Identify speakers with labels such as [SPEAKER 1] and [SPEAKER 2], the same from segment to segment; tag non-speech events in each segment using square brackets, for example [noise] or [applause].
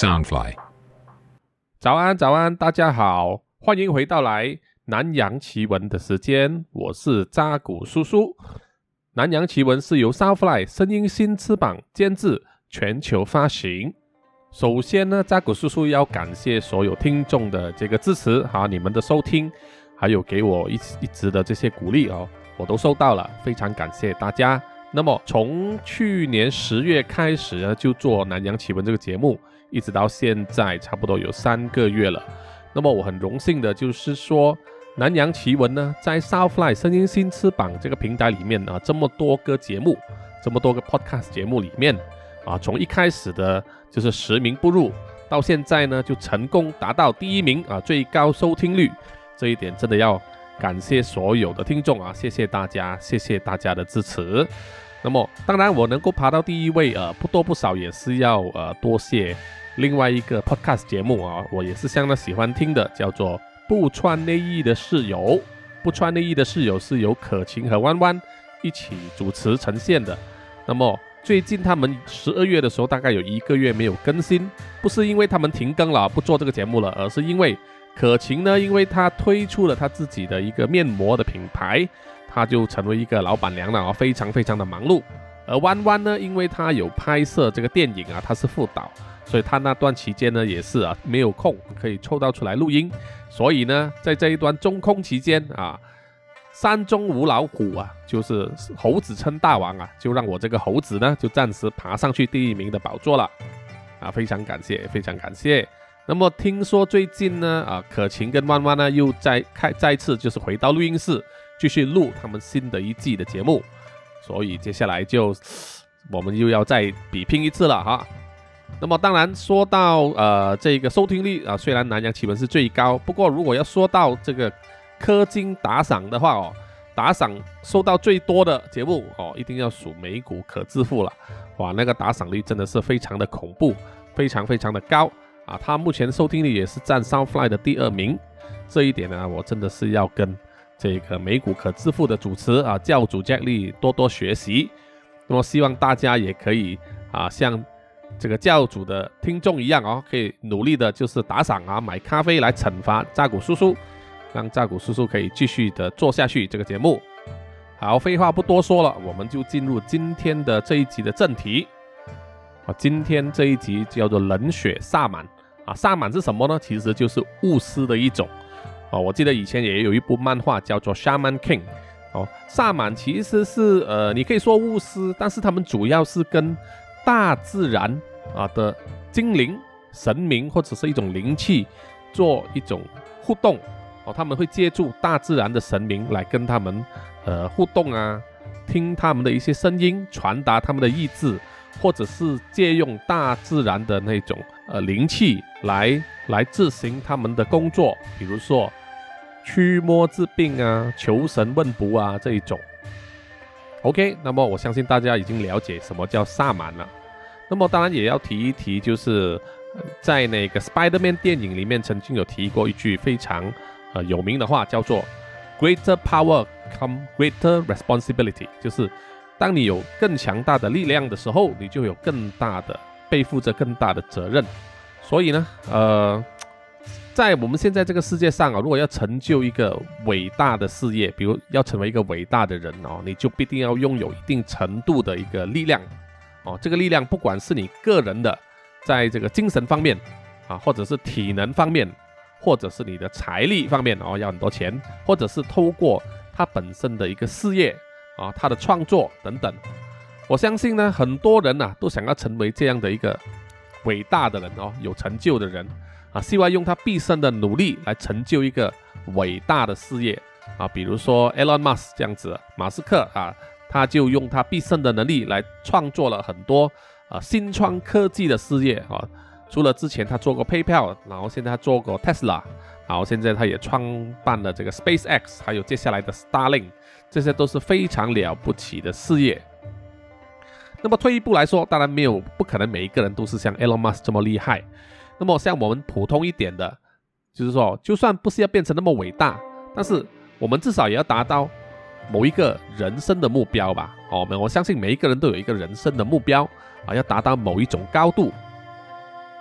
[SPEAKER 1] Soundfly，
[SPEAKER 2] 早安，早安，大家好，欢迎回到来南洋奇闻的时间，我是扎古叔叔。南洋奇闻是由 Soundfly 声音新翅膀监制，全球发行。首先呢，扎古叔叔要感谢所有听众的这个支持，哈，你们的收听，还有给我一一直的这些鼓励哦，我都收到了，非常感谢大家。那么从去年十月开始呢，就做南洋奇闻这个节目，一直到现在差不多有三个月了。那么我很荣幸的就是说，南洋奇闻呢，在 Southfly 声音新翅膀这个平台里面啊，这么多个节目，这么多个 Podcast 节目里面啊，从一开始的就是十名不入，到现在呢，就成功达到第一名啊，最高收听率，这一点真的要感谢所有的听众啊，谢谢大家，谢谢大家的支持。那么，当然我能够爬到第一位，呃，不多不少也是要呃多谢另外一个 podcast 节目啊，我也是相当喜欢听的，叫做《不穿内衣的室友》。不穿内衣的室友是由可晴和弯弯一起主持呈现的。那么最近他们十二月的时候，大概有一个月没有更新，不是因为他们停更了，不做这个节目了，而是因为可晴呢，因为她推出了她自己的一个面膜的品牌。她就成为一个老板娘了啊，非常非常的忙碌。而弯弯呢，因为他有拍摄这个电影啊，他是副导，所以他那段期间呢也是啊没有空可以抽到出来录音。所以呢，在这一段中空期间啊，山中无老虎啊，就是猴子称大王啊，就让我这个猴子呢就暂时爬上去第一名的宝座了啊，非常感谢，非常感谢。那么听说最近呢啊，可晴跟弯弯呢又再开再次就是回到录音室。继续录他们新的一季的节目，所以接下来就我们又要再比拼一次了哈。那么当然说到呃这个收听率啊，虽然南洋奇闻是最高，不过如果要说到这个氪金打赏的话哦，打赏收到最多的节目哦，一定要数美股可致富了。哇，那个打赏率真的是非常的恐怖，非常非常的高啊！它目前收听率也是占 Soundfly 的第二名，这一点呢，我真的是要跟。这个美股可致富的主持啊，教主 Jack Lee 多多学习。那么希望大家也可以啊，像这个教主的听众一样哦，可以努力的，就是打赏啊，买咖啡来惩罚扎古叔叔，让扎古叔叔可以继续的做下去这个节目。好，废话不多说了，我们就进入今天的这一集的正题。啊，今天这一集叫做冷血萨满啊，萨满是什么呢？其实就是巫师的一种。哦，我记得以前也有一部漫画叫做《Shaman King》。哦，萨满其实是呃，你可以说巫师，但是他们主要是跟大自然啊的精灵、神明或者是一种灵气做一种互动。哦，他们会借助大自然的神明来跟他们呃互动啊，听他们的一些声音，传达他们的意志，或者是借用大自然的那种呃灵气来来执行他们的工作，比如说。驱魔治病啊，求神问卜啊，这一种。OK，那么我相信大家已经了解什么叫萨满了。那么当然也要提一提，就是在那个 Spider-Man 电影里面曾经有提过一句非常呃有名的话，叫做 “Greater power come greater responsibility”，就是当你有更强大的力量的时候，你就有更大的背负着更大的责任。所以呢，呃。在我们现在这个世界上啊，如果要成就一个伟大的事业，比如要成为一个伟大的人哦，你就必定要拥有一定程度的一个力量哦。这个力量不管是你个人的，在这个精神方面啊，或者是体能方面，或者是你的财力方面哦，要很多钱，或者是透过他本身的一个事业啊，他的创作等等。我相信呢，很多人呐都想要成为这样的一个伟大的人哦，有成就的人。啊，希望用他毕生的努力来成就一个伟大的事业啊，比如说 Elon Musk 这样子，马斯克啊，他就用他毕生的能力来创作了很多啊新创科技的事业啊。除了之前他做过 PayPal，然后现在他做过 Tesla，然后现在他也创办了这个 SpaceX，还有接下来的 Starlink，这些都是非常了不起的事业。那么退一步来说，当然没有不可能每一个人都是像 Elon Musk 这么厉害。那么像我们普通一点的，就是说，就算不是要变成那么伟大，但是我们至少也要达到某一个人生的目标吧。哦，我相信每一个人都有一个人生的目标啊，要达到某一种高度。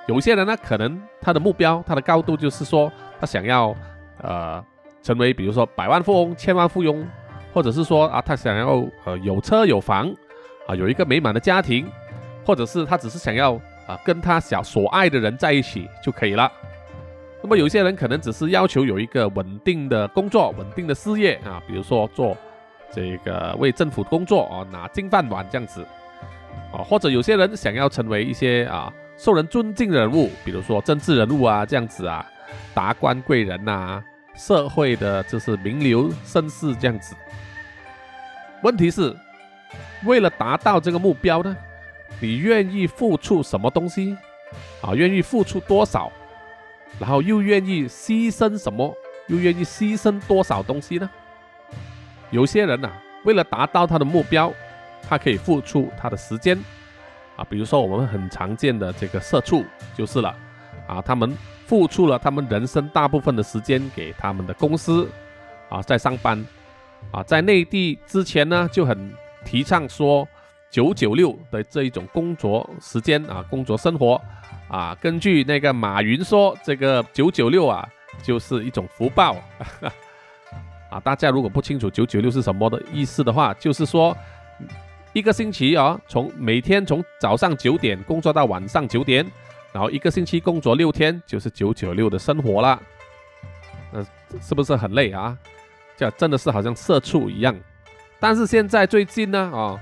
[SPEAKER 2] 有些人呢，可能他的目标、他的高度就是说，他想要呃成为，比如说百万富翁、千万富翁，或者是说啊，他想要呃有车有房啊，有一个美满的家庭，或者是他只是想要啊跟他想所爱的人在一起就可以了。那么有些人可能只是要求有一个稳定的工作、稳定的事业啊，比如说做这个为政府工作啊，拿金饭碗这样子啊，或者有些人想要成为一些啊。受人尊敬的人物，比如说政治人物啊，这样子啊，达官贵人呐，社会的就是名流绅士这样子。问题是，为了达到这个目标呢，你愿意付出什么东西啊？愿意付出多少？然后又愿意牺牲什么？又愿意牺牲多少东西呢？有些人呐，为了达到他的目标，他可以付出他的时间。啊，比如说我们很常见的这个社畜就是了，啊，他们付出了他们人生大部分的时间给他们的公司，啊，在上班，啊，在内地之前呢就很提倡说九九六的这一种工作时间啊，工作生活，啊，根据那个马云说，这个九九六啊就是一种福报，[laughs] 啊，大家如果不清楚九九六是什么的意思的话，就是说。一个星期啊，从每天从早上九点工作到晚上九点，然后一个星期工作六天，就是九九六的生活了。呃，是不是很累啊？这真的是好像社畜一样。但是现在最近呢，啊，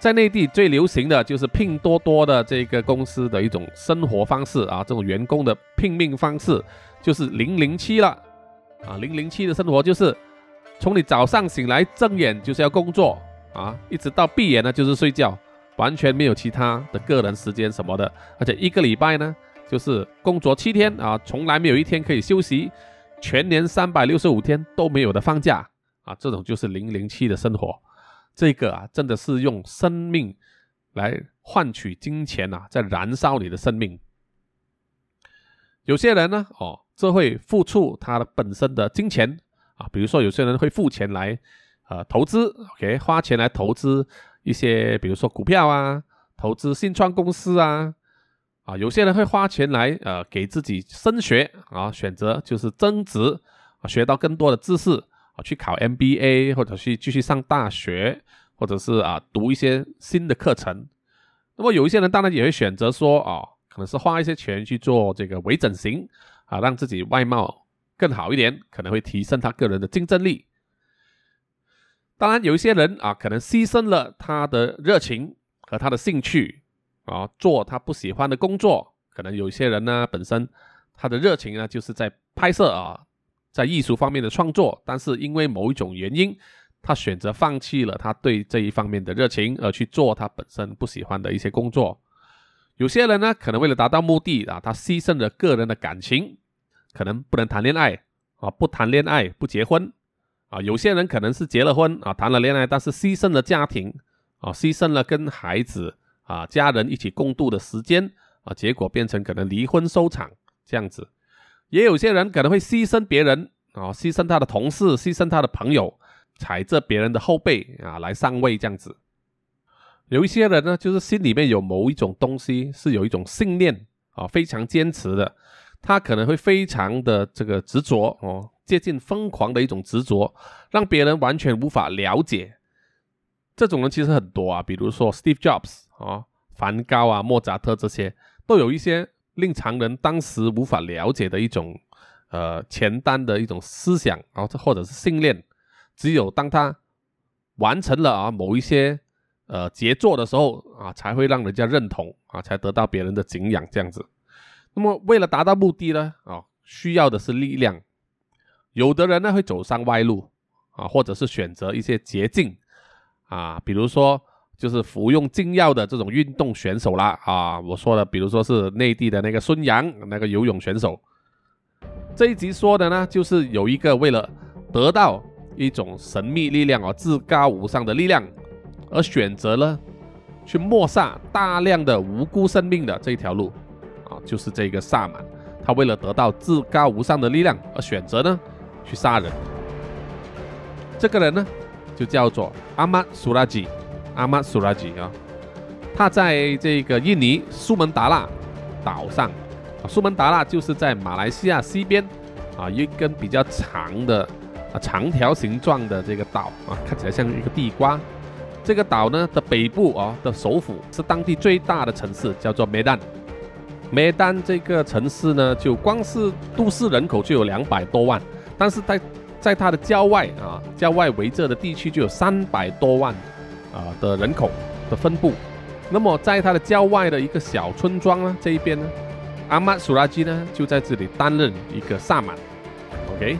[SPEAKER 2] 在内地最流行的就是拼多多的这个公司的一种生活方式啊，这种员工的拼命方式就是零零七了。啊，零零七的生活就是从你早上醒来睁眼就是要工作。啊，一直到闭眼呢就是睡觉，完全没有其他的个人时间什么的，而且一个礼拜呢就是工作七天啊，从来没有一天可以休息，全年三百六十五天都没有的放假啊，这种就是零零七的生活，这个啊真的是用生命来换取金钱呐，在燃烧你的生命。有些人呢，哦，这会付出他的本身的金钱啊，比如说有些人会付钱来。呃，投资，OK，花钱来投资一些，比如说股票啊，投资新创公司啊，啊，有些人会花钱来，呃，给自己升学啊，选择就是增值啊，学到更多的知识去考 MBA 或者去继续上大学，或者是啊，读一些新的课程。那么有一些人当然也会选择说，啊，可能是花一些钱去做这个微整形啊，让自己外貌更好一点，可能会提升他个人的竞争力。当然，有一些人啊，可能牺牲了他的热情和他的兴趣啊，做他不喜欢的工作。可能有一些人呢，本身他的热情呢，就是在拍摄啊，在艺术方面的创作。但是因为某一种原因，他选择放弃了他对这一方面的热情，而去做他本身不喜欢的一些工作。有些人呢，可能为了达到目的啊，他牺牲了个人的感情，可能不能谈恋爱啊，不谈恋爱，不结婚。啊，有些人可能是结了婚啊，谈了恋爱，但是牺牲了家庭啊，牺牲了跟孩子啊、家人一起共度的时间啊，结果变成可能离婚收场这样子。也有些人可能会牺牲别人啊，牺牲他的同事，牺牲他的朋友，踩着别人的后背啊来上位这样子。有一些人呢，就是心里面有某一种东西，是有一种信念啊，非常坚持的，他可能会非常的这个执着哦。接近疯狂的一种执着，让别人完全无法了解。这种人其实很多啊，比如说 Steve Jobs 啊、梵高啊、莫扎特这些，都有一些令常人当时无法了解的一种呃前单的一种思想啊，或者是信念。只有当他完成了啊某一些呃杰作的时候啊，才会让人家认同啊，才得到别人的敬仰这样子。那么为了达到目的呢啊，需要的是力量。有的人呢会走上歪路啊，或者是选择一些捷径啊，比如说就是服用禁药的这种运动选手啦啊，我说的，比如说是内地的那个孙杨那个游泳选手。这一集说的呢，就是有一个为了得到一种神秘力量啊，至高无上的力量，而选择了去抹杀大量的无辜生命的这一条路啊，就是这个萨满，他为了得到至高无上的力量而选择呢。去杀人，这个人呢，就叫做阿玛苏拉吉，阿玛苏拉吉啊，他在这个印尼苏门答腊岛上。啊，苏门答腊就是在马来西亚西边啊，一根比较长的啊长条形状的这个岛啊，看起来像一个地瓜。这个岛呢的北部啊的首府是当地最大的城市，叫做梅丹。梅丹这个城市呢，就光是都市人口就有两百多万，但是在在它的郊外啊，郊外围着的地区就有三百多万啊的人口的分布。那么在它的郊外的一个小村庄呢，这一边呢，阿玛苏拉基呢就在这里担任一个萨满，OK，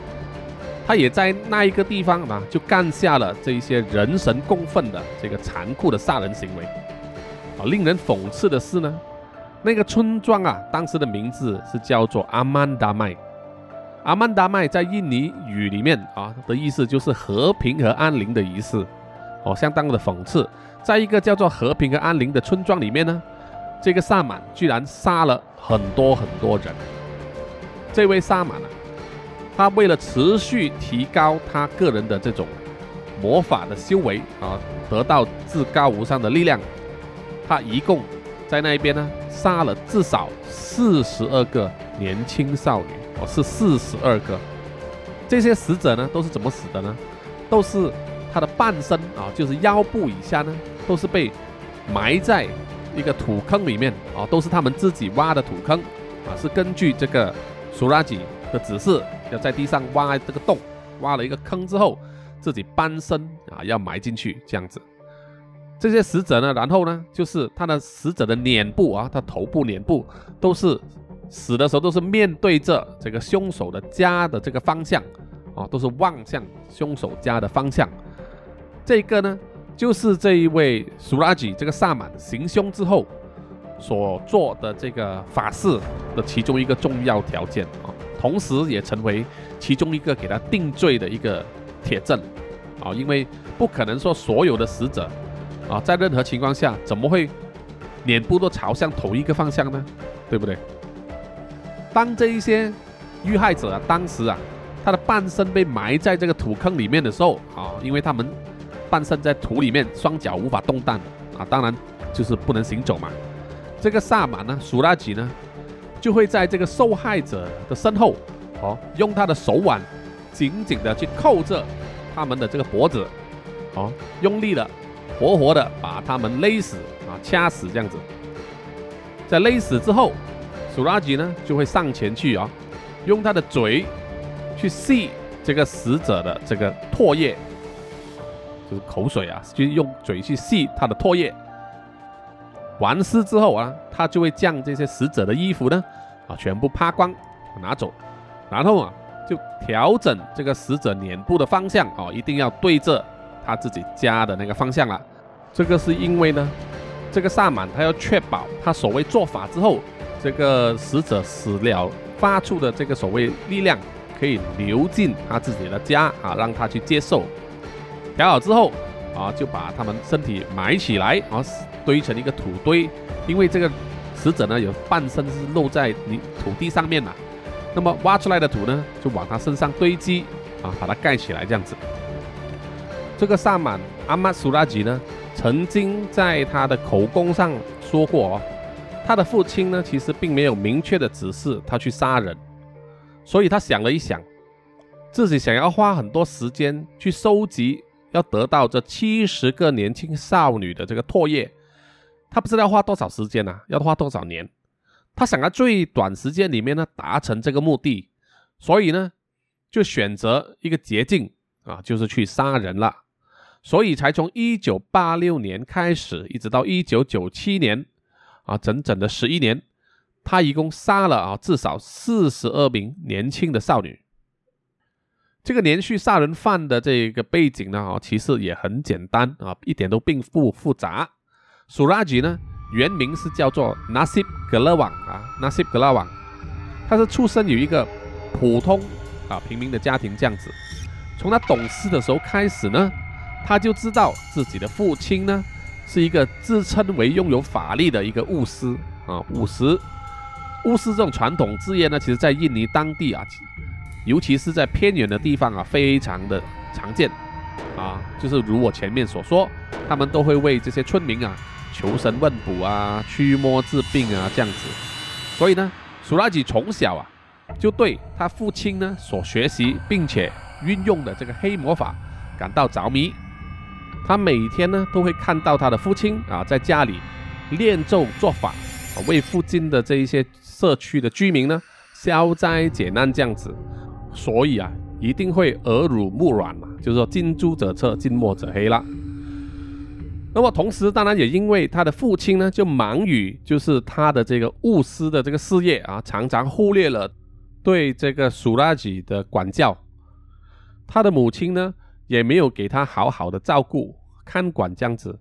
[SPEAKER 2] 他也在那一个地方啊，就干下了这一些人神共愤的这个残酷的杀人行为。啊，令人讽刺的是呢，那个村庄啊，当时的名字是叫做阿曼达麦。阿曼达麦在印尼语里面啊的意思就是和平和安宁的仪式，哦，相当的讽刺。在一个叫做和平和安宁的村庄里面呢，这个萨满居然杀了很多很多人。这位萨满啊，他为了持续提高他个人的这种魔法的修为啊，得到至高无上的力量，他一共在那一边呢杀了至少四十二个年轻少女。哦，是四十二个。这些死者呢，都是怎么死的呢？都是他的半身啊，就是腰部以下呢，都是被埋在一个土坑里面啊，都是他们自己挖的土坑啊，是根据这个苏拉吉的指示，要在地上挖这个洞，挖了一个坑之后，自己半身啊要埋进去这样子。这些死者呢，然后呢，就是他的死者的脸部啊，他头部、脸部都是。死的时候都是面对着这个凶手的家的这个方向，啊，都是望向凶手家的方向。这个呢，就是这一位苏拉吉这个萨满行凶之后所做的这个法事的其中一个重要条件啊，同时也成为其中一个给他定罪的一个铁证啊，因为不可能说所有的死者啊，在任何情况下怎么会脸部都朝向同一个方向呢？对不对？当这一些遇害者啊，当时啊，他的半身被埋在这个土坑里面的时候啊，因为他们半身在土里面，双脚无法动弹啊，当然就是不能行走嘛。这个萨满呢，苏拉吉呢，就会在这个受害者的身后哦，用他的手腕紧紧的去扣着他们的这个脖子，哦，用力的活活的把他们勒死啊，掐死这样子。在勒死之后。苏拉吉呢就会上前去啊，用他的嘴去吸这个死者的这个唾液，就是口水啊，就用嘴去吸他的唾液。完事之后啊，他就会将这些死者的衣服呢啊全部扒光拿走，然后啊就调整这个死者脸部的方向哦，一定要对着他自己家的那个方向了。这个是因为呢，这个萨满他要确保他所谓做法之后。这个死者死了发出的这个所谓力量，可以流进他自己的家啊，让他去接受。调好之后啊，就把他们身体埋起来啊，堆成一个土堆。因为这个死者呢有半身是露在泥土地上面嘛，那么挖出来的土呢就往他身上堆积啊，把它盖起来这样子。这个萨满阿玛苏拉吉呢，曾经在他的口供上说过哦。他的父亲呢，其实并没有明确的指示他去杀人，所以他想了一想，自己想要花很多时间去收集，要得到这七十个年轻少女的这个唾液，他不知道要花多少时间呢？要花多少年？他想要最短时间里面呢达成这个目的，所以呢就选择一个捷径啊，就是去杀人了，所以才从一九八六年开始，一直到一九九七年。啊，整整的十一年，他一共杀了。啊至少四十二名年轻的少女。这个连续杀人犯的这个背景呢，啊，其实也很简单啊，一点都并不复杂。苏拉吉呢，原名是叫做 Nasib g l a w a n 啊，Nasib g l a w a n 他是出生于一个普通啊平民的家庭，这样子。从他懂事的时候开始呢，他就知道自己的父亲呢。是一个自称为拥有法力的一个巫师啊，巫师，巫师这种传统职业呢，其实在印尼当地啊，尤其是在偏远的地方啊，非常的常见啊。就是如我前面所说，他们都会为这些村民啊求神问卜啊、驱魔治病啊这样子。所以呢，苏拉吉从小啊就对他父亲呢所学习并且运用的这个黑魔法感到着迷。他每天呢都会看到他的父亲啊在家里练咒做法，为附近的这一些社区的居民呢消灾解难这样子。所以啊，一定会耳濡目染嘛，就是说近朱者赤，近墨者黑了。那么同时，当然也因为他的父亲呢，就忙于就是他的这个务师的这个事业啊，常常忽略了对这个苏拉吉的管教。他的母亲呢，也没有给他好好的照顾看管这样子，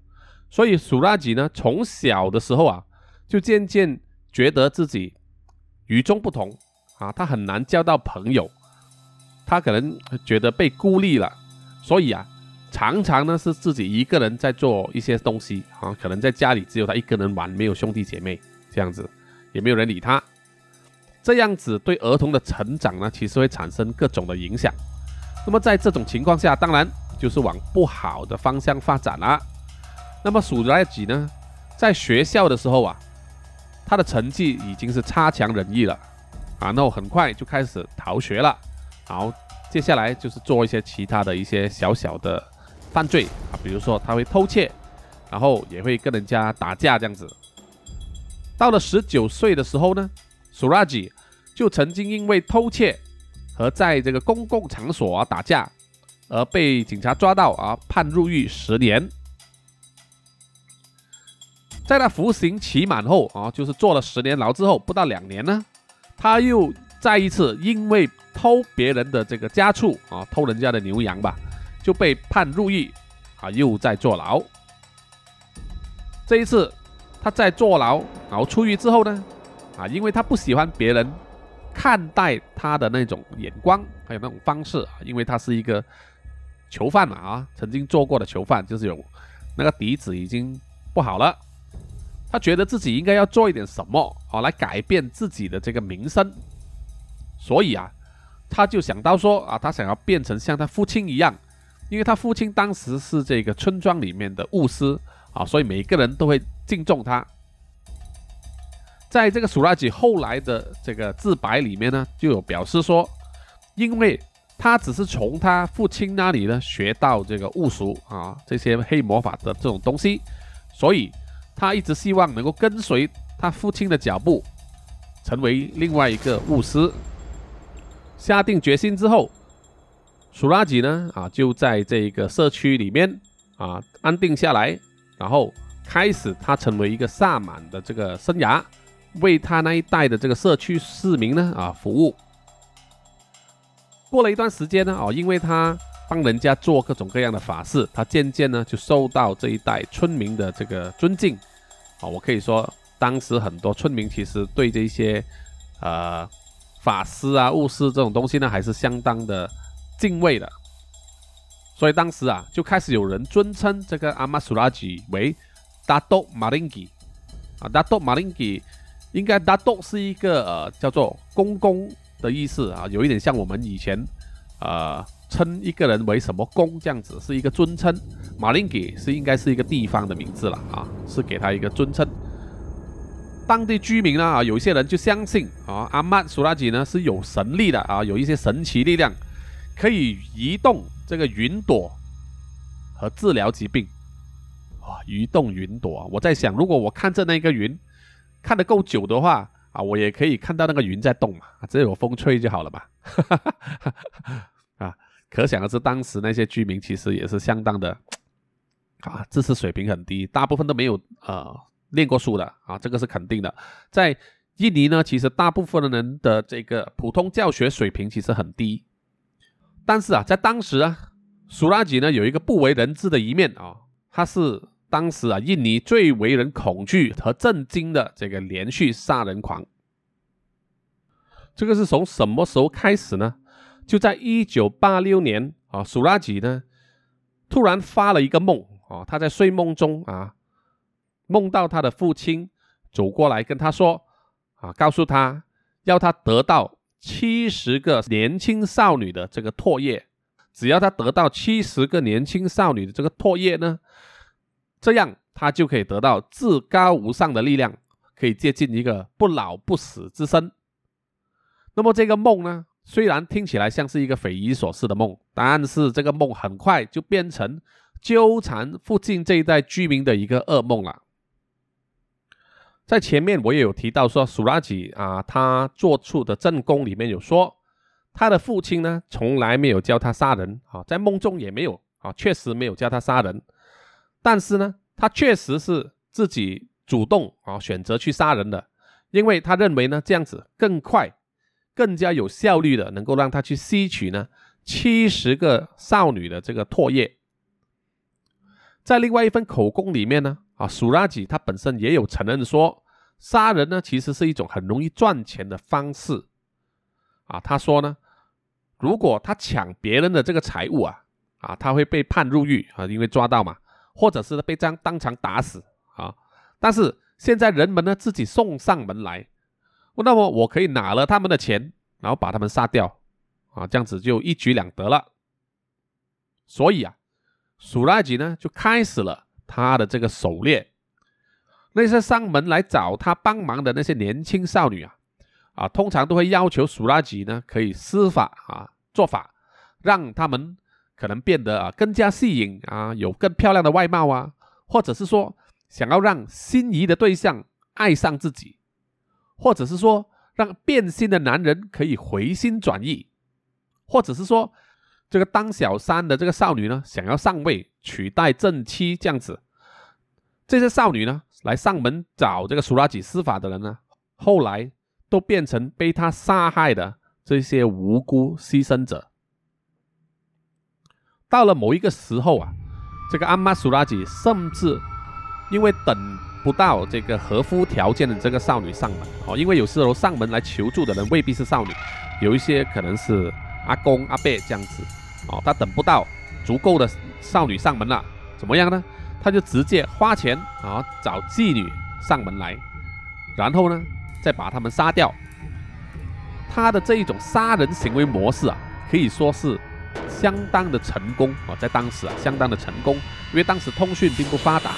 [SPEAKER 2] 所以苏拉吉呢，从小的时候啊，就渐渐觉得自己与众不同啊，他很难交到朋友，他可能觉得被孤立了，所以啊。常常呢是自己一个人在做一些东西啊，可能在家里只有他一个人玩，没有兄弟姐妹这样子，也没有人理他。这样子对儿童的成长呢，其实会产生各种的影响。那么在这种情况下，当然就是往不好的方向发展了。那么数来几呢，在学校的时候啊，他的成绩已经是差强人意了啊，那我很快就开始逃学了，然后接下来就是做一些其他的一些小小的。犯罪啊，比如说他会偷窃，然后也会跟人家打架这样子。到了十九岁的时候呢，苏拉吉就曾经因为偷窃和在这个公共场所啊打架而被警察抓到啊，判入狱十年。在他服刑期满后啊，就是坐了十年牢之后，不到两年呢，他又再一次因为偷别人的这个家畜啊，偷人家的牛羊吧。就被判入狱，啊，又在坐牢。这一次，他在坐牢，然后出狱之后呢，啊，因为他不喜欢别人看待他的那种眼光，还有那种方式啊，因为他是一个囚犯嘛，啊，曾经做过的囚犯，就是有那个底子已经不好了。他觉得自己应该要做一点什么，啊，来改变自己的这个名声。所以啊，他就想到说，啊，他想要变成像他父亲一样。因为他父亲当时是这个村庄里面的巫师啊，所以每个人都会敬重他。在这个苏拉吉后来的这个自白里面呢，就有表示说，因为他只是从他父亲那里呢学到这个巫术啊，这些黑魔法的这种东西，所以他一直希望能够跟随他父亲的脚步，成为另外一个巫师。下定决心之后。苏拉吉呢啊，就在这个社区里面啊安定下来，然后开始他成为一个萨满的这个生涯，为他那一代的这个社区市民呢啊服务。过了一段时间呢啊，因为他帮人家做各种各样的法事，他渐渐呢就受到这一代村民的这个尊敬啊。我可以说，当时很多村民其实对这些呃法师啊、巫师这种东西呢，还是相当的。敬畏的，所以当时啊，就开始有人尊称这个阿玛苏拉吉为达多马林吉啊，达多马林吉应该达多是一个呃叫做公公的意思啊，有一点像我们以前呃称一个人为什么公这样子，是一个尊称。马林吉是应该是一个地方的名字了啊，是给他一个尊称。当地居民呢啊，有一些人就相信啊，阿曼苏拉吉呢是有神力的啊，有一些神奇力量。可以移动这个云朵和治疗疾病，哇！移动云朵，我在想，如果我看着那个云看得够久的话啊，我也可以看到那个云在动嘛，只要有风吹就好了嘛。[laughs] 啊，可想而知，当时那些居民其实也是相当的啊，知识水平很低，大部分都没有呃练过书的啊，这个是肯定的。在印尼呢，其实大部分的人的这个普通教学水平其实很低。但是啊，在当时啊，苏拉吉呢有一个不为人知的一面啊，他是当时啊印尼最为人恐惧和震惊的这个连续杀人狂。这个是从什么时候开始呢？就在一九八六年啊，苏拉吉呢突然发了一个梦啊，他在睡梦中啊梦到他的父亲走过来跟他说啊，告诉他要他得到。七十个年轻少女的这个唾液，只要他得到七十个年轻少女的这个唾液呢，这样他就可以得到至高无上的力量，可以接近一个不老不死之身。那么这个梦呢，虽然听起来像是一个匪夷所思的梦，但是这个梦很快就变成纠缠附近这一带居民的一个噩梦了。在前面我也有提到说，苏拉吉啊，他做出的证供里面有说，他的父亲呢从来没有教他杀人啊，在梦中也没有啊，确实没有教他杀人。但是呢，他确实是自己主动啊选择去杀人的，因为他认为呢这样子更快、更加有效率的能够让他去吸取呢七十个少女的这个唾液。在另外一份口供里面呢。啊，苏拉吉他本身也有承认说，杀人呢其实是一种很容易赚钱的方式。啊，他说呢，如果他抢别人的这个财物啊，啊，他会被判入狱啊，因为抓到嘛，或者是被这样当场打死啊。但是现在人们呢自己送上门来，那么我可以拿了他们的钱，然后把他们杀掉啊，这样子就一举两得了。所以啊，苏拉吉呢就开始了。他的这个狩猎，那些上门来找他帮忙的那些年轻少女啊，啊，通常都会要求苏拉吉呢可以施法啊做法，让他们可能变得啊更加吸引啊，有更漂亮的外貌啊，或者是说想要让心仪的对象爱上自己，或者是说让变心的男人可以回心转意，或者是说。这个当小三的这个少女呢，想要上位取代正妻这样子，这些少女呢来上门找这个苏拉吉施法的人呢，后来都变成被他杀害的这些无辜牺牲者。到了某一个时候啊，这个阿玛苏拉吉甚至因为等不到这个合乎条件的这个少女上门哦，因为有时候上门来求助的人未必是少女，有一些可能是阿公阿伯这样子。哦，他等不到足够的少女上门了，怎么样呢？他就直接花钱啊找妓女上门来，然后呢再把他们杀掉。他的这一种杀人行为模式啊，可以说是相当的成功啊，在当时啊相当的成功，因为当时通讯并不发达。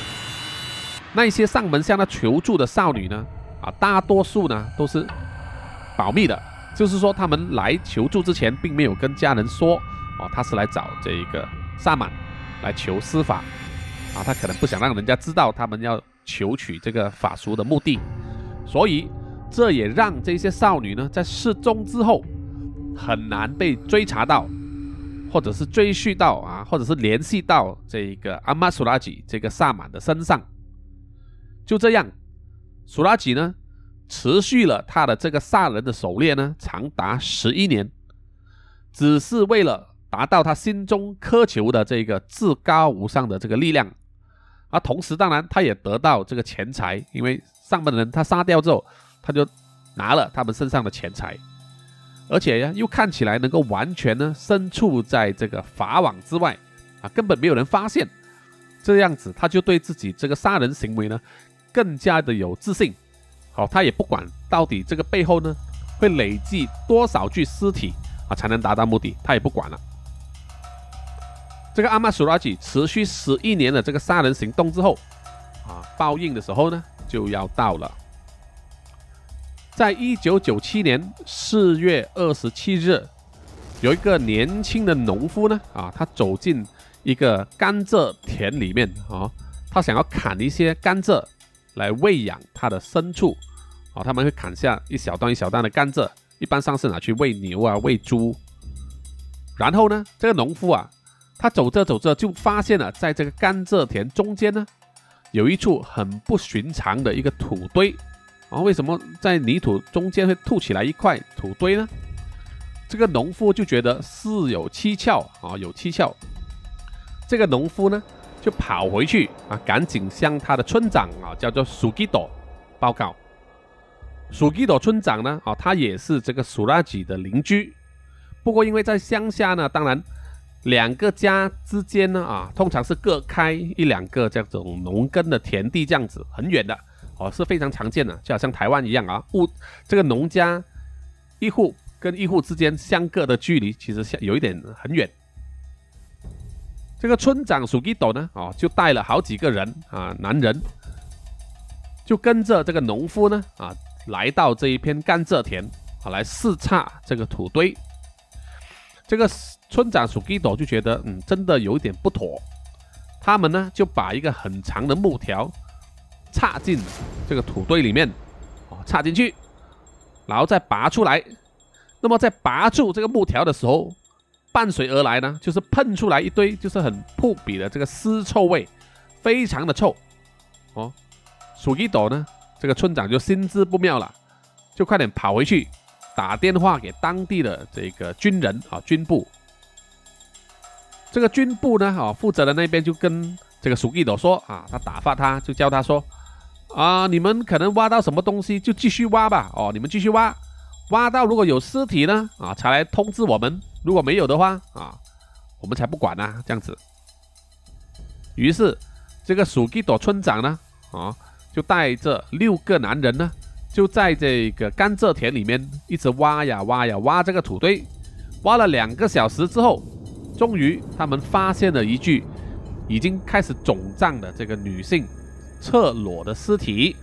[SPEAKER 2] 那一些上门向他求助的少女呢，啊大多数呢都是保密的，就是说他们来求助之前并没有跟家人说。哦，他是来找这一个萨满来求施法啊，他可能不想让人家知道他们要求取这个法术的目的，所以这也让这些少女呢在失踪之后很难被追查到，或者是追续到啊，或者是联系到这一个阿玛苏拉吉这个萨满的身上。就这样，苏拉吉呢持续了他的这个萨人的狩猎呢，长达十一年，只是为了。达到他心中苛求的这个至高无上的这个力量，而同时，当然他也得到这个钱财，因为上门的人他杀掉之后，他就拿了他们身上的钱财，而且呀，又看起来能够完全呢身处在这个法网之外啊，根本没有人发现，这样子他就对自己这个杀人行为呢更加的有自信。好，他也不管到底这个背后呢会累计多少具尸体啊才能达到目的，他也不管了。这个阿玛苏拉吉持续十一年的这个杀人行动之后，啊，报应的时候呢就要到了。在一九九七年四月二十七日，有一个年轻的农夫呢，啊，他走进一个甘蔗田里面啊，他想要砍一些甘蔗来喂养他的牲畜，啊，他们会砍下一小段一小段的甘蔗，一般上是拿去喂牛啊、喂猪。然后呢，这个农夫啊。他走着走着就发现了，在这个甘蔗田中间呢，有一处很不寻常的一个土堆。啊，为什么在泥土中间会凸起来一块土堆呢？这个农夫就觉得事有蹊跷啊，有蹊跷。这个农夫呢，就跑回去啊，赶紧向他的村长啊，叫做苏吉朵报告。苏吉朵村长呢，啊，他也是这个苏拉吉的邻居。不过因为在乡下呢，当然。两个家之间呢，啊，通常是各开一两个这种农耕的田地，这样子很远的，哦，是非常常见的，就好像台湾一样啊，物这个农家一户跟一户之间相隔的距离，其实像有一点很远。这个村长属基斗呢，哦，就带了好几个人啊，男人，就跟着这个农夫呢啊，来到这一片甘蔗田啊，来视察这个土堆。这个村长属基朵就觉得，嗯，真的有一点不妥。他们呢就把一个很长的木条插进这个土堆里面，哦，插进去，然后再拔出来。那么在拔住这个木条的时候，伴随而来呢，就是喷出来一堆就是很扑鼻的这个尸臭味，非常的臭。哦，属基朵呢，这个村长就心知不妙了，就快点跑回去打电话给当地的这个军人啊，军部。这个军部呢，啊，负责的那边就跟这个鼠基斗说啊，他打发他，就叫他说啊，你们可能挖到什么东西就继续挖吧，哦，你们继续挖，挖到如果有尸体呢，啊，才来通知我们，如果没有的话，啊，我们才不管呢，这样子。于是这个鼠基斗村长呢，啊，就带着六个男人呢，就在这个甘蔗田里面一直挖呀挖呀挖这个土堆，挖了两个小时之后。终于，他们发现了一具已经开始肿胀的这个女性侧裸的尸体。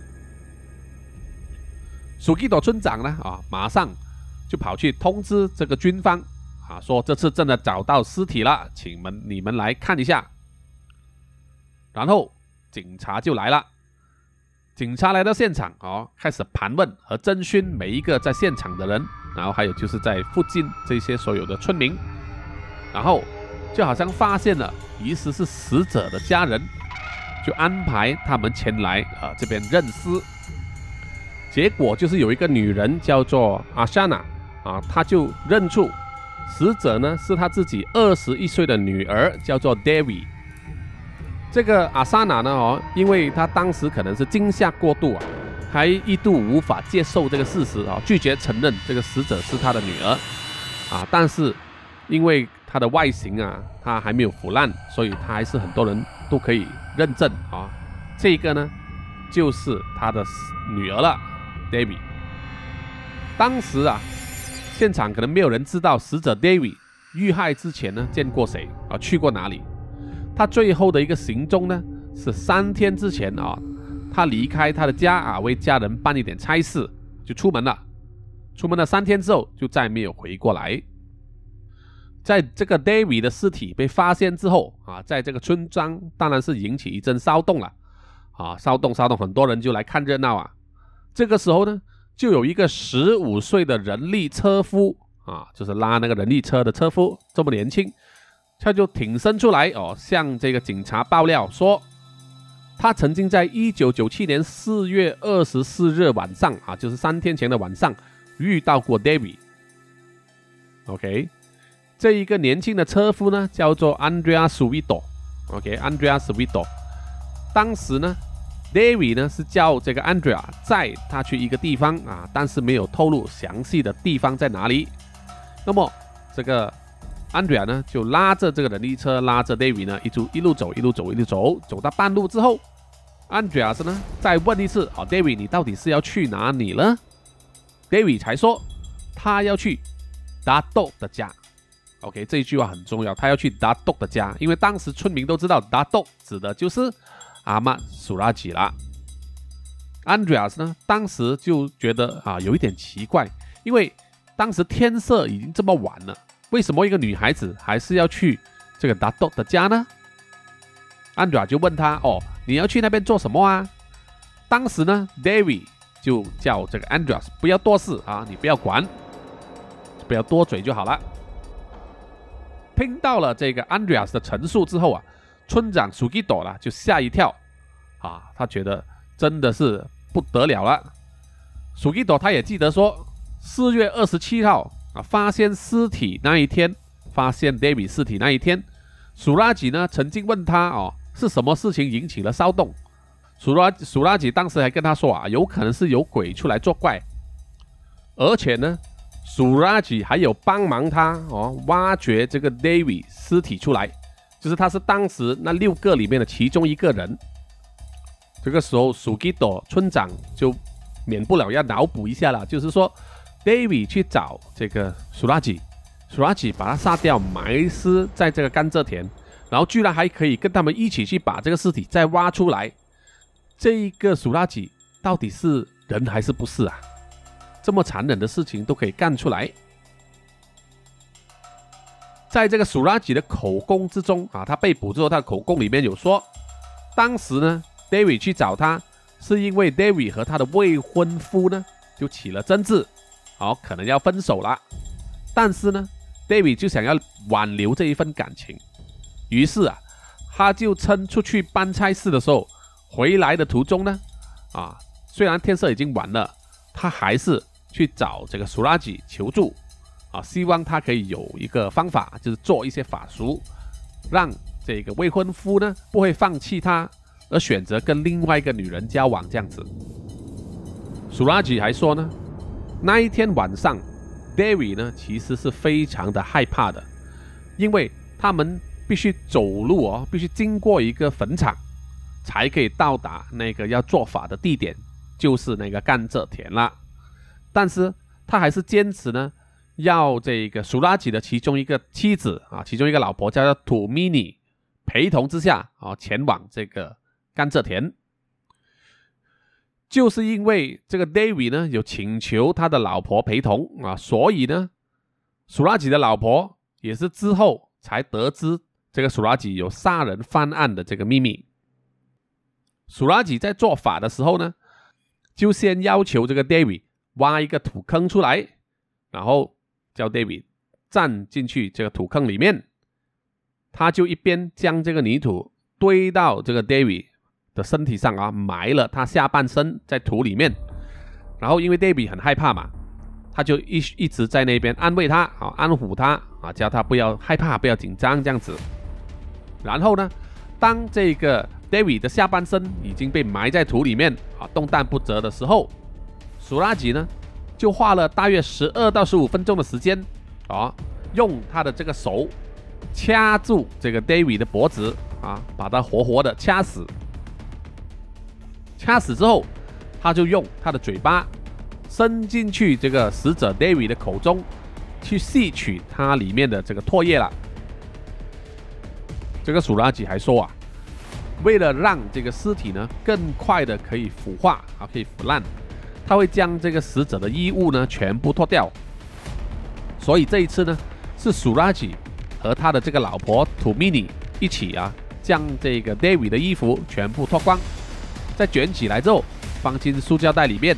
[SPEAKER 2] 属基朵村长呢，啊，马上就跑去通知这个军方，啊，说这次真的找到尸体了，请们你们来看一下。然后警察就来了，警察来到现场，哦，开始盘问和征询每一个在现场的人，然后还有就是在附近这些所有的村民。然后就好像发现了疑似是死者的家人，就安排他们前来啊这边认尸。结果就是有一个女人叫做阿莎娜啊，她就认出死者呢是她自己二十一岁的女儿，叫做 David。这个阿萨娜呢哦，因为她当时可能是惊吓过度啊，还一度无法接受这个事实啊，拒绝承认这个死者是她的女儿啊，但是因为她的外形啊，她还没有腐烂，所以她还是很多人都可以认证啊。这个呢，就是他的女儿了，David。当时啊，现场可能没有人知道死者 David 遇害之前呢见过谁啊，去过哪里。他最后的一个行踪呢，是三天之前啊，他离开他的家啊，为家人办一点差事，就出门了。出门了三天之后，就再没有回过来。在这个 David 的尸体被发现之后啊，在这个村庄当然是引起一阵骚动了啊，骚动骚动，很多人就来看热闹啊。这个时候呢，就有一个十五岁的人力车夫啊，就是拉那个人力车的车夫，这么年轻，他就挺身出来哦，向这个警察爆料说，他曾经在一九九七年四月二十四日晚上啊，就是三天前的晚上遇到过 David。OK。这一个年轻的车夫呢，叫做 Andrea Suido，OK，Andrea Suido。当时呢，David 呢是叫这个 Andrea 载他去一个地方啊，但是没有透露详细的地方在哪里。那么这个 Andrea 呢，就拉着这个人力车，拉着 David 呢，一路一路走，一路走，一路走，走到半路之后，Andrea 呢再问一次，好，David，你到底是要去哪里呢？David 才说他要去 Dado 的家。OK，这一句话很重要。他要去达豆的家，因为当时村民都知道达豆指的就是阿曼苏拉吉了。Andreas 呢，当时就觉得啊有一点奇怪，因为当时天色已经这么晚了，为什么一个女孩子还是要去这个达多的家呢 Andra 就问他：“哦，你要去那边做什么啊？”当时呢，David 就叫这个 Andreas 不要多事啊，你不要管，不要多嘴就好了。听到了这个 Andreas 的陈述之后啊，村长 Sugido 啦就吓一跳啊，他觉得真的是不得了了。Sugido 他也记得说，四月二十七号啊，发现尸体那一天，发现 David 尸体那一天，苏拉吉呢曾经问他哦，是什么事情引起了骚动？苏拉苏拉吉当时还跟他说啊，有可能是有鬼出来作怪，而且呢。苏拉吉还有帮忙他哦，挖掘这个 David 尸体出来，就是他是当时那六个里面的其中一个人。这个时候，苏吉朵村长就免不了要脑补一下了，就是说，David 去找这个苏拉吉，苏拉吉把他杀掉，埋尸在这个甘蔗田，然后居然还可以跟他们一起去把这个尸体再挖出来。这一个苏拉吉到底是人还是不是啊？这么残忍的事情都可以干出来。在这个苏拉吉的口供之中啊，他被捕之后，他的口供里面有说，当时呢，David 去找他，是因为 David 和他的未婚夫呢就起了争执，好，可能要分手了。但是呢，David 就想要挽留这一份感情，于是啊，他就趁出去办差事的时候，回来的途中呢，啊，虽然天色已经晚了，他还是去找这个苏拉吉求助。啊，希望他可以有一个方法，就是做一些法术，让这个未婚夫呢不会放弃他，而选择跟另外一个女人交往这样子。苏拉吉还说呢，那一天晚上，David 呢其实是非常的害怕的，因为他们必须走路哦，必须经过一个坟场，才可以到达那个要做法的地点，就是那个甘蔗田了。但是他还是坚持呢。要这个苏拉吉的其中一个妻子啊，其中一个老婆叫做土米尼陪同之下啊，前往这个甘蔗田，就是因为这个 David 呢有请求他的老婆陪同啊，所以呢，苏拉吉的老婆也是之后才得知这个苏拉吉有杀人犯案的这个秘密。苏拉吉在做法的时候呢，就先要求这个 David 挖一个土坑出来，然后。叫 David 站进去这个土坑里面，他就一边将这个泥土堆到这个 David 的身体上啊，埋了他下半身在土里面。然后因为 David 很害怕嘛，他就一一直在那边安慰他啊，安抚他啊，叫他不要害怕，不要紧张这样子。然后呢，当这个 David 的下半身已经被埋在土里面啊，动弹不得的时候，苏拉吉呢？就花了大约十二到十五分钟的时间，啊，用他的这个手掐住这个 David 的脖子，啊，把他活活的掐死。掐死之后，他就用他的嘴巴伸进去这个死者 David 的口中，去吸取它里面的这个唾液了。这个鼠拉吉还说啊，为了让这个尸体呢更快的可以腐化啊，可以腐烂。他会将这个死者的衣物呢全部脱掉，所以这一次呢是鼠拉吉和他的这个老婆土米尼一起啊将这个 David 的衣服全部脱光，再卷起来之后放进塑胶袋里面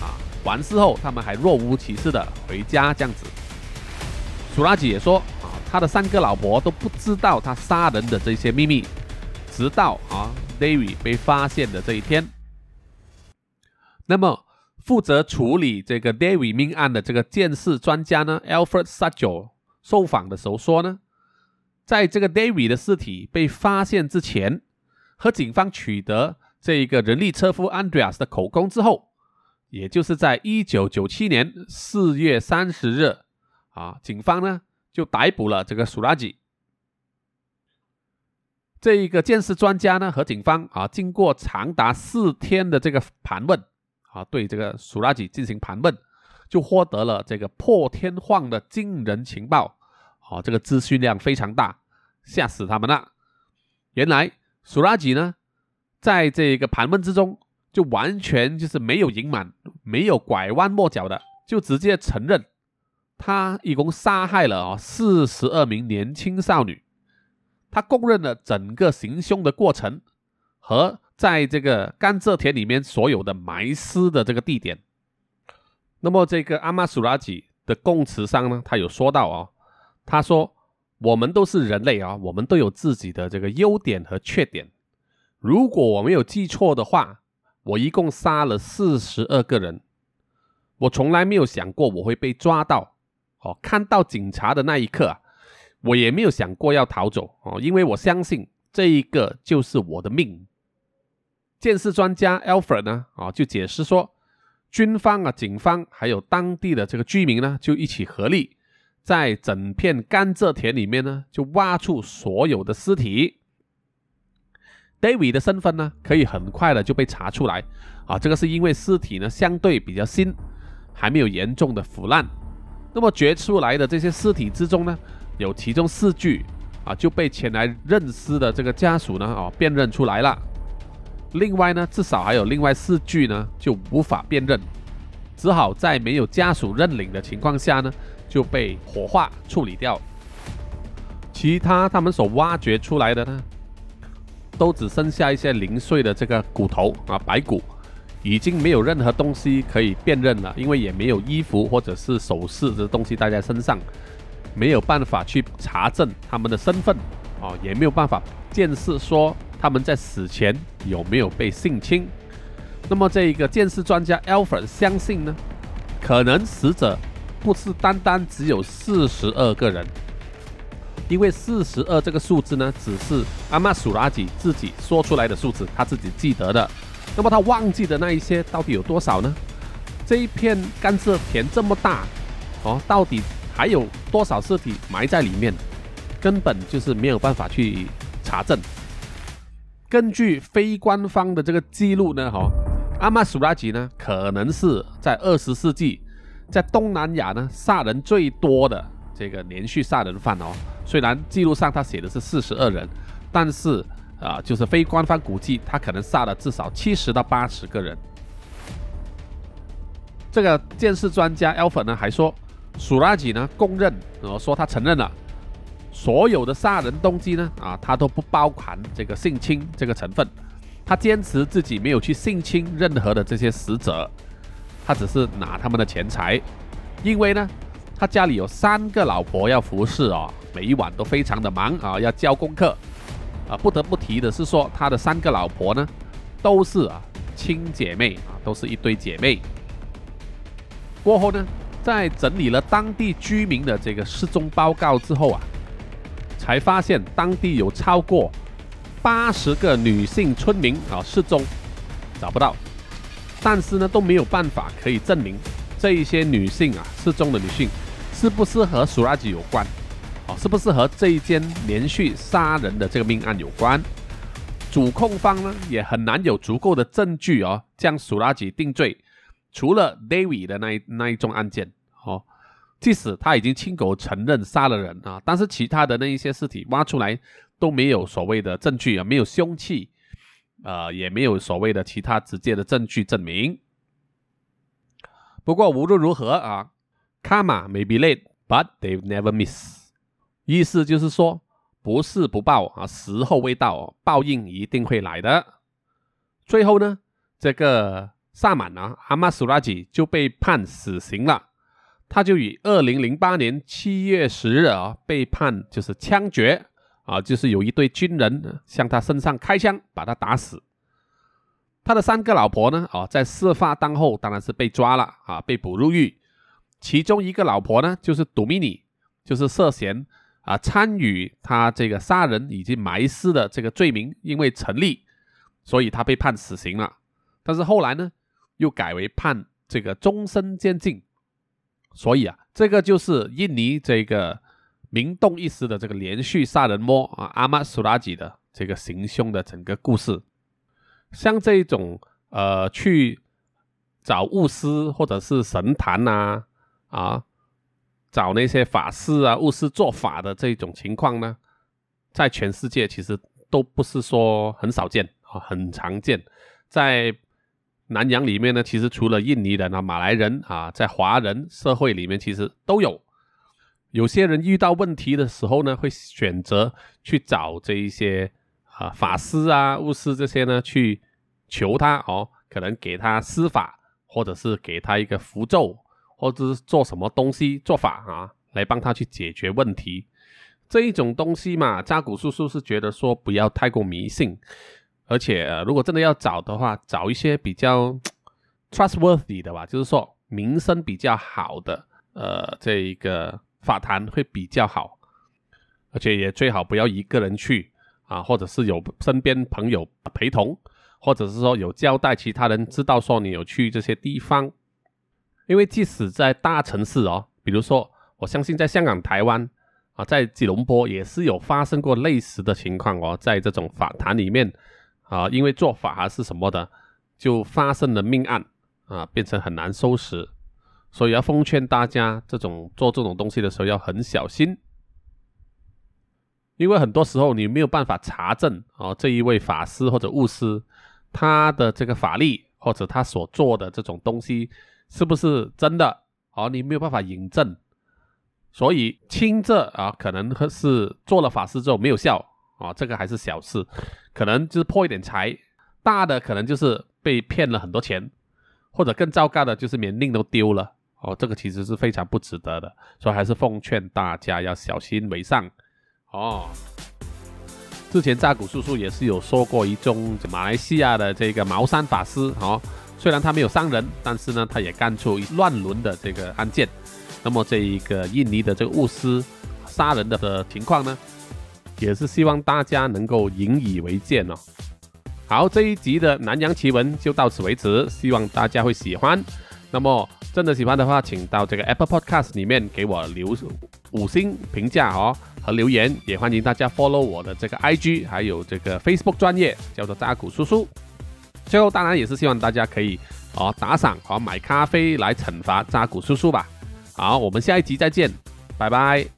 [SPEAKER 2] 啊。完事后他们还若无其事的回家这样子。苏拉吉也说啊，他的三个老婆都不知道他杀人的这些秘密，直到啊 David 被发现的这一天。那么。负责处理这个 David 命案的这个鉴识专家呢，Alfred s a d g e 受访的时候说呢，在这个 David 的尸体被发现之前，和警方取得这一个人力车夫 Andreas 的口供之后，也就是在一九九七年四月三十日啊，警方呢就逮捕了这个苏拉吉。这一个鉴识专家呢和警方啊，经过长达四天的这个盘问。啊，对这个苏拉吉进行盘问，就获得了这个破天荒的惊人情报。啊，这个资讯量非常大，吓死他们了。原来苏拉吉呢，在这个盘问之中，就完全就是没有隐瞒，没有拐弯抹角的，就直接承认他一共杀害了啊四十二名年轻少女。他供认了整个行凶的过程和。在这个甘蔗田里面所有的埋尸的这个地点，那么这个阿玛苏拉吉的供词上呢，他有说到啊，他说我们都是人类啊，我们都有自己的这个优点和缺点。如果我没有记错的话，我一共杀了四十二个人。我从来没有想过我会被抓到，哦，看到警察的那一刻啊，我也没有想过要逃走哦，因为我相信这一个就是我的命。鉴识专家 Alfred 呢，啊，就解释说，军方啊、警方还有当地的这个居民呢，就一起合力，在整片甘蔗田里面呢，就挖出所有的尸体。David 的身份呢，可以很快的就被查出来，啊，这个是因为尸体呢相对比较新，还没有严重的腐烂。那么掘出来的这些尸体之中呢，有其中四具啊就被前来认尸的这个家属呢，啊，辨认出来了。另外呢，至少还有另外四具呢就无法辨认，只好在没有家属认领的情况下呢，就被火化处理掉。其他他们所挖掘出来的呢，都只剩下一些零碎的这个骨头啊，白骨，已经没有任何东西可以辨认了，因为也没有衣服或者是首饰的东西带在身上，没有办法去查证他们的身份啊，也没有办法见识说。他们在死前有没有被性侵？那么这一个鉴识专家 Alfred 相信呢，可能死者不是单单只有四十二个人，因为四十二这个数字呢，只是阿玛苏拉吉自己说出来的数字，他自己记得的。那么他忘记的那一些到底有多少呢？这一片甘蔗田这么大，哦，到底还有多少尸体埋在里面？根本就是没有办法去查证。根据非官方的这个记录呢，哈，阿玛苏拉吉呢，可能是在二十世纪在东南亚呢杀人最多的这个连续杀人犯哦。虽然记录上他写的是四十二人，但是啊，就是非官方估计他可能杀了至少七十到八十个人。这个鉴识专家 Alpha 呢还说，苏拉吉呢供认，呃，说他承认了。所有的杀人动机呢？啊，他都不包含这个性侵这个成分。他坚持自己没有去性侵任何的这些死者，他只是拿他们的钱财。因为呢，他家里有三个老婆要服侍哦，每一晚都非常的忙啊，要教功课啊。不得不提的是说，他的三个老婆呢，都是啊亲姐妹啊，都是一堆姐妹。过后呢，在整理了当地居民的这个失踪报告之后啊。才发现当地有超过八十个女性村民啊失踪，找不到，但是呢都没有办法可以证明这一些女性啊失踪的女性是不是和苏拉吉有关，啊是不是和这一件连续杀人的这个命案有关？主控方呢也很难有足够的证据哦将苏拉吉定罪，除了 David 的那一那一宗案件哦。即使他已经亲口承认杀了人啊，但是其他的那一些尸体挖出来都没有所谓的证据啊，没有凶器，呃，也没有所谓的其他直接的证据证明。不过无论如何啊，Karma may be late, but they've never miss。意思就是说，不是不报啊，时候未到，报应一定会来的。最后呢，这个萨满啊，阿玛苏拉吉就被判死刑了。他就以二零零八年七月十日啊被判就是枪决啊，就是有一队军人向他身上开枪，把他打死。他的三个老婆呢啊，在事发当后当然是被抓了啊，被捕入狱。其中一个老婆呢，就是杜米尼，就是涉嫌啊参与他这个杀人以及埋尸的这个罪名，因为成立，所以他被判死刑了。但是后来呢，又改为判这个终身监禁。所以啊，这个就是印尼这个名动一时的这个连续杀人魔啊，阿玛苏拉吉的这个行凶的整个故事。像这种呃，去找巫师或者是神坛呐，啊，啊找那些法师啊、巫师做法的这种情况呢，在全世界其实都不是说很少见啊，很常见，在。南洋里面呢，其实除了印尼人啊、马来人啊，在华人社会里面其实都有。有些人遇到问题的时候呢，会选择去找这一些啊法师啊、巫师这些呢，去求他哦，可能给他施法，或者是给他一个符咒，或者是做什么东西做法啊，来帮他去解决问题。这一种东西嘛，扎古叔叔是觉得说不要太过迷信。而且，如果真的要找的话，找一些比较 [tsk] trustworthy 的吧，就是说名声比较好的，呃，这一个法坛会比较好。而且也最好不要一个人去啊，或者是有身边朋友陪同，或者是说有交代其他人知道说你有去这些地方。因为即使在大城市哦，比如说我相信在香港、台湾啊，在吉隆坡也是有发生过类似的情况哦，在这种法坛里面。啊，因为做法还是什么的，就发生了命案啊，变成很难收拾，所以要奉劝大家，这种做这种东西的时候要很小心，因为很多时候你没有办法查证啊，这一位法师或者巫师他的这个法力或者他所做的这种东西是不是真的？哦，你没有办法引证，所以轻者啊，可能是做了法事之后没有效啊，这个还是小事，可能就是破一点财；大的可能就是被骗了很多钱，或者更糟糕的就是连命都丢了哦，这个其实是非常不值得的，所以还是奉劝大家要小心为上哦。之前扎古叔叔也是有说过一宗马来西亚的这个茅山法师哦。虽然他没有伤人，但是呢，他也干出乱伦的这个案件。那么这一个印尼的这个巫师杀人的的情况呢，也是希望大家能够引以为戒哦。好，这一集的南洋奇闻就到此为止，希望大家会喜欢。那么真的喜欢的话，请到这个 Apple Podcast 里面给我留五星评价哦和留言，也欢迎大家 follow 我的这个 IG，还有这个 Facebook 专业，叫做扎古叔叔。最后，当然也是希望大家可以哦打赏哦买咖啡来惩罚扎古叔叔吧。好，我们下一集再见，拜拜。